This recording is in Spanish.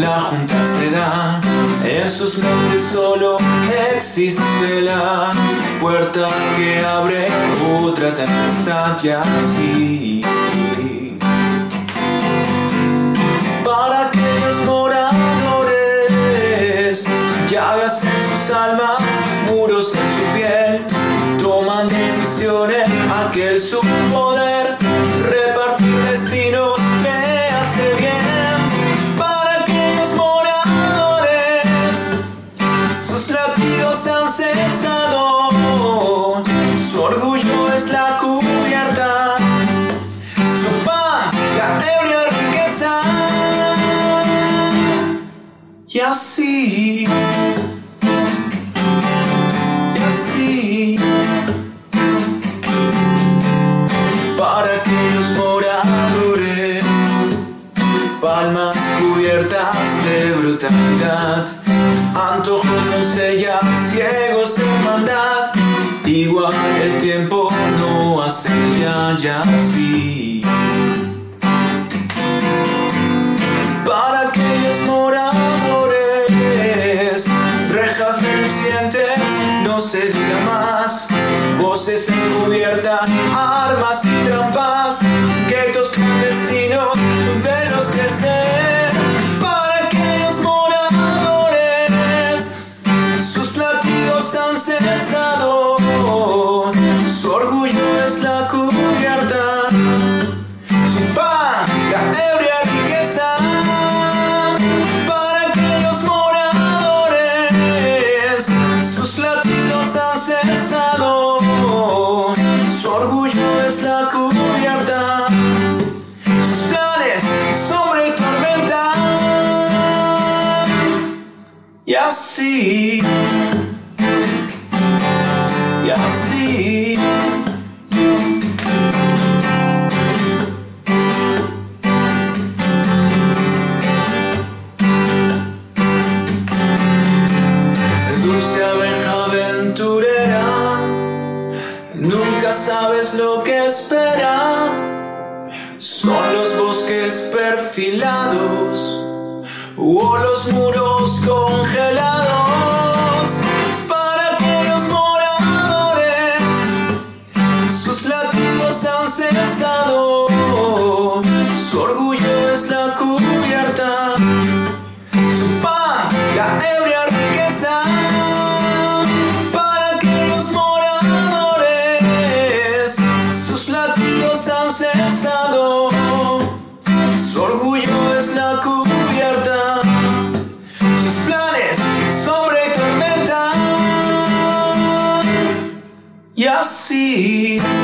la junta se da. En sus mentes solo existe la puerta que abre otra tempestad y así. Para aquellos moradores, llagas en sus almas, muros en su piel, toman decisiones, aquel su poder, repartir destinos, le hace bien. Su orgullo es la cubierta, su pan, la ebria riqueza. Y así, y así, para aquellos moradores, palmas cubiertas de brutalidad, antojos doncellas, ciegos de igual el tiempo no hace ya y así. Para aquellos moradores, rejas relucientes, no se diga más, voces encubiertas, armas y trampas, guetos clandestinos, velos crecer. Para Y así, y así. Dulce aventurera, nunca sabes lo que espera. Son los bosques perfilados o los muros congelados para aquellos moradores. Sus latidos han cesado, sobre tormenta. Y así.